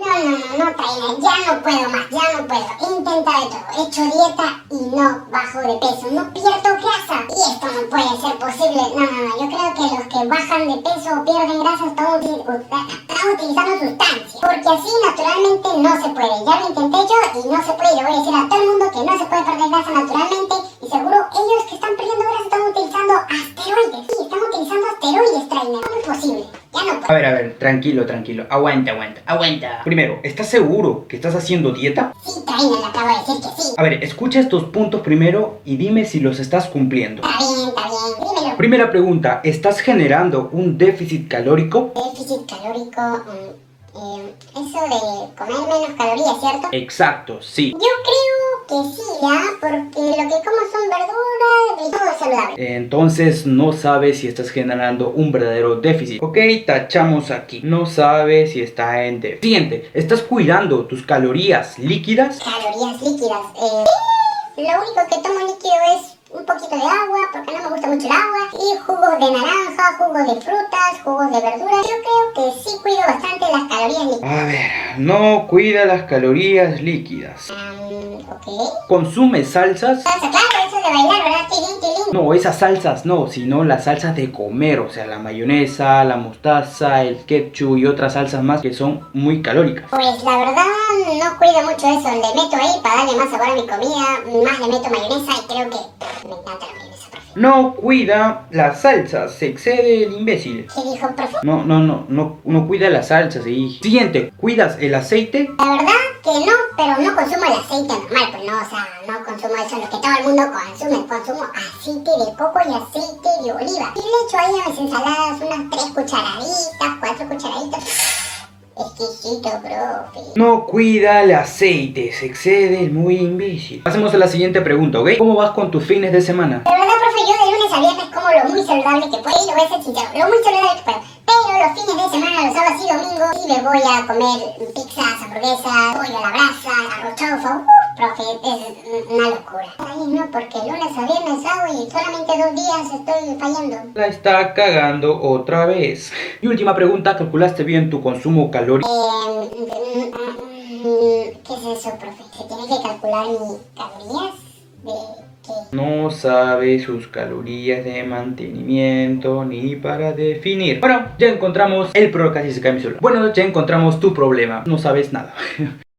No, no, no, no, trainer, ya no puedo más, ya no puedo. He intentado todo, he hecho dieta y no bajo de peso, no pierdo grasa. Y esto no puede ser posible. No, no, no, yo creo que los que bajan de peso o pierden grasa están, utilizando sustancias. Porque así naturalmente no se puede. Ya lo intenté yo y no se puede. Y le voy a decir a todo el mundo que no se puede perder grasa naturalmente. A ver, a ver, tranquilo, tranquilo. Aguanta, aguanta, aguanta. Primero, ¿estás seguro que estás haciendo dieta? Sí, trainer, le acabo de decir que sí. A ver, escucha estos puntos primero y dime si los estás cumpliendo. Está bien, está bien. Dímelo. Primera pregunta, ¿estás generando un déficit calórico? Déficit calórico. mm, eh, eso de comer menos calorías, ¿cierto? Exacto, sí. Yo creo que sí, ¿ya? Porque lo que como son verduras y todo es saludable. Entonces no sabes si estás generando un verdadero déficit. Ok, tachamos aquí. No sabes si está en déficit. Siguiente, ¿estás cuidando tus calorías líquidas? Calorías líquidas. Eh, sí, lo único que tomo líquido es un poquito de agua, porque no me gusta mucho el agua. Y jugos de naranja, jugos de frutas, jugos de verduras. Yo creo que sí cuido bastante las calorías líquidas. A ver, no cuida las calorías líquidas. Um. ¿Consume salsas? Salsa, claro, eso de bailar, ¿verdad? Tilín, tilín. No, esas salsas no, sino las salsas de comer, o sea, la mayonesa, la mostaza, el ketchup y otras salsas más que son muy calóricas. Pues la verdad no cuido mucho eso, le meto ahí para darle más sabor a mi comida, más le meto mayonesa y creo que me encanta la. No cuida las salsas, se excede el imbécil. ¿Qué dijo, profe? No, no, no, no, no cuida las salsas. Y... Siguiente, ¿cuidas el aceite? La verdad que no, pero no consumo el aceite normal, pues no, o sea, no consumo eso lo que todo el mundo consume, consumo aceite de coco y aceite de oliva. Y le echo ahí a mis ensaladas unas tres cucharaditas, cuatro cucharaditas. Exquisito, profe. No cuida el aceite, se excede el muy imbécil. Pasemos a la siguiente pregunta, ¿ok? ¿Cómo vas con tus fines de semana? De verdad, profe, yo de lunes a viernes como lo muy saludable que puedo, y lo voy a ser sincero, lo muy saludable que puedo. Pero los fines de semana, los sábados y domingos, sí me voy a comer pizzas, hamburguesas, pollo a la brasa, arroz profe, es una locura. Ay, no, porque lunes a viernes hago y solamente dos días estoy fallando. La está cagando otra vez. Y última pregunta, ¿calculaste bien tu consumo calórico? Eh, ¿Qué es eso, profe? ¿Se tiene que calcular mis calorías? ¿De? No sabe sus calorías de mantenimiento ni para definir. Bueno, ya encontramos el pro casi se cae mi celular. Bueno, ya encontramos tu problema. No sabes nada.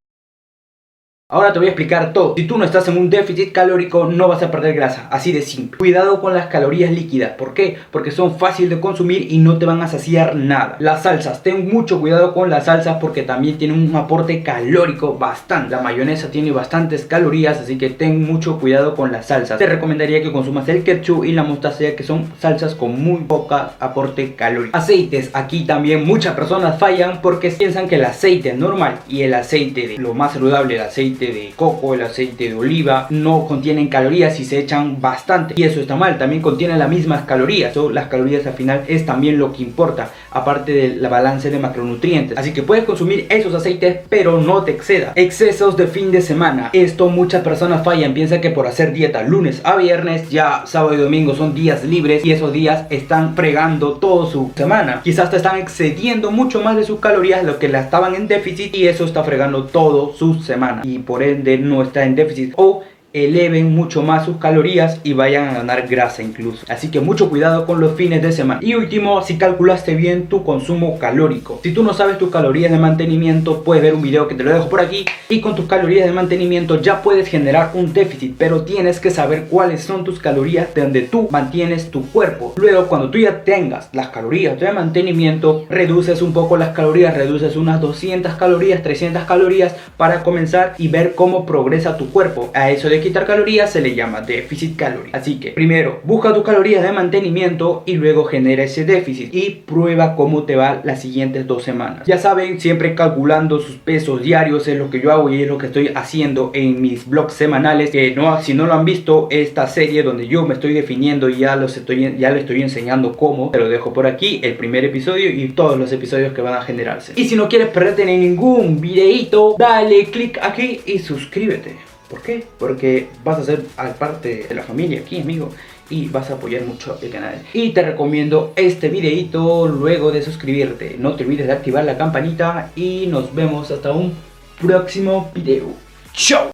Ahora te voy a explicar todo. Si tú no estás en un déficit calórico, no vas a perder grasa. Así de simple. Cuidado con las calorías líquidas. ¿Por qué? Porque son fáciles de consumir y no te van a saciar nada. Las salsas. Ten mucho cuidado con las salsas porque también tienen un aporte calórico bastante. La mayonesa tiene bastantes calorías, así que ten mucho cuidado con las salsas. Te recomendaría que consumas el ketchup y la mostaza, que son salsas con muy poca aporte calórico. Aceites. Aquí también muchas personas fallan porque piensan que el aceite normal y el aceite de lo más saludable, el aceite de coco, el aceite de oliva, no contienen calorías y se echan bastante. Y eso está mal, también contienen las mismas calorías. So, las calorías al final es también lo que importa, aparte del balance de macronutrientes. Así que puedes consumir esos aceites, pero no te exceda. Excesos de fin de semana. Esto muchas personas fallan, piensan que por hacer dieta lunes a viernes, ya sábado y domingo son días libres y esos días están fregando toda su semana. Quizás te están excediendo mucho más de sus calorías, lo que la estaban en déficit y eso está fregando todo su semana. Por ende no está en déficit o eleven mucho más sus calorías y vayan a ganar grasa incluso. Así que mucho cuidado con los fines de semana. Y último, si calculaste bien tu consumo calórico. Si tú no sabes tus calorías de mantenimiento, puedes ver un video que te lo dejo por aquí. Y con tus calorías de mantenimiento ya puedes generar un déficit, pero tienes que saber cuáles son tus calorías de donde tú mantienes tu cuerpo. Luego, cuando tú ya tengas las calorías de mantenimiento, reduces un poco las calorías, reduces unas 200 calorías, 300 calorías para comenzar y ver cómo progresa tu cuerpo. A eso quitar calorías se le llama déficit calórico. Así que primero busca tus calorías de mantenimiento y luego genera ese déficit y prueba cómo te va las siguientes dos semanas. Ya saben, siempre calculando sus pesos diarios es lo que yo hago y es lo que estoy haciendo en mis blogs semanales. Que no, si no lo han visto, esta serie donde yo me estoy definiendo y ya, los estoy, ya les estoy enseñando cómo, te lo dejo por aquí, el primer episodio y todos los episodios que van a generarse. Y si no quieres perderte ningún videito, dale click aquí y suscríbete. ¿Por qué? Porque vas a ser parte de la familia aquí, amigo. y vas a apoyar mucho el canal. Y te recomiendo este videito luego de suscribirte. No te olvides de activar la campanita y nos vemos hasta un próximo video. ¡Chao!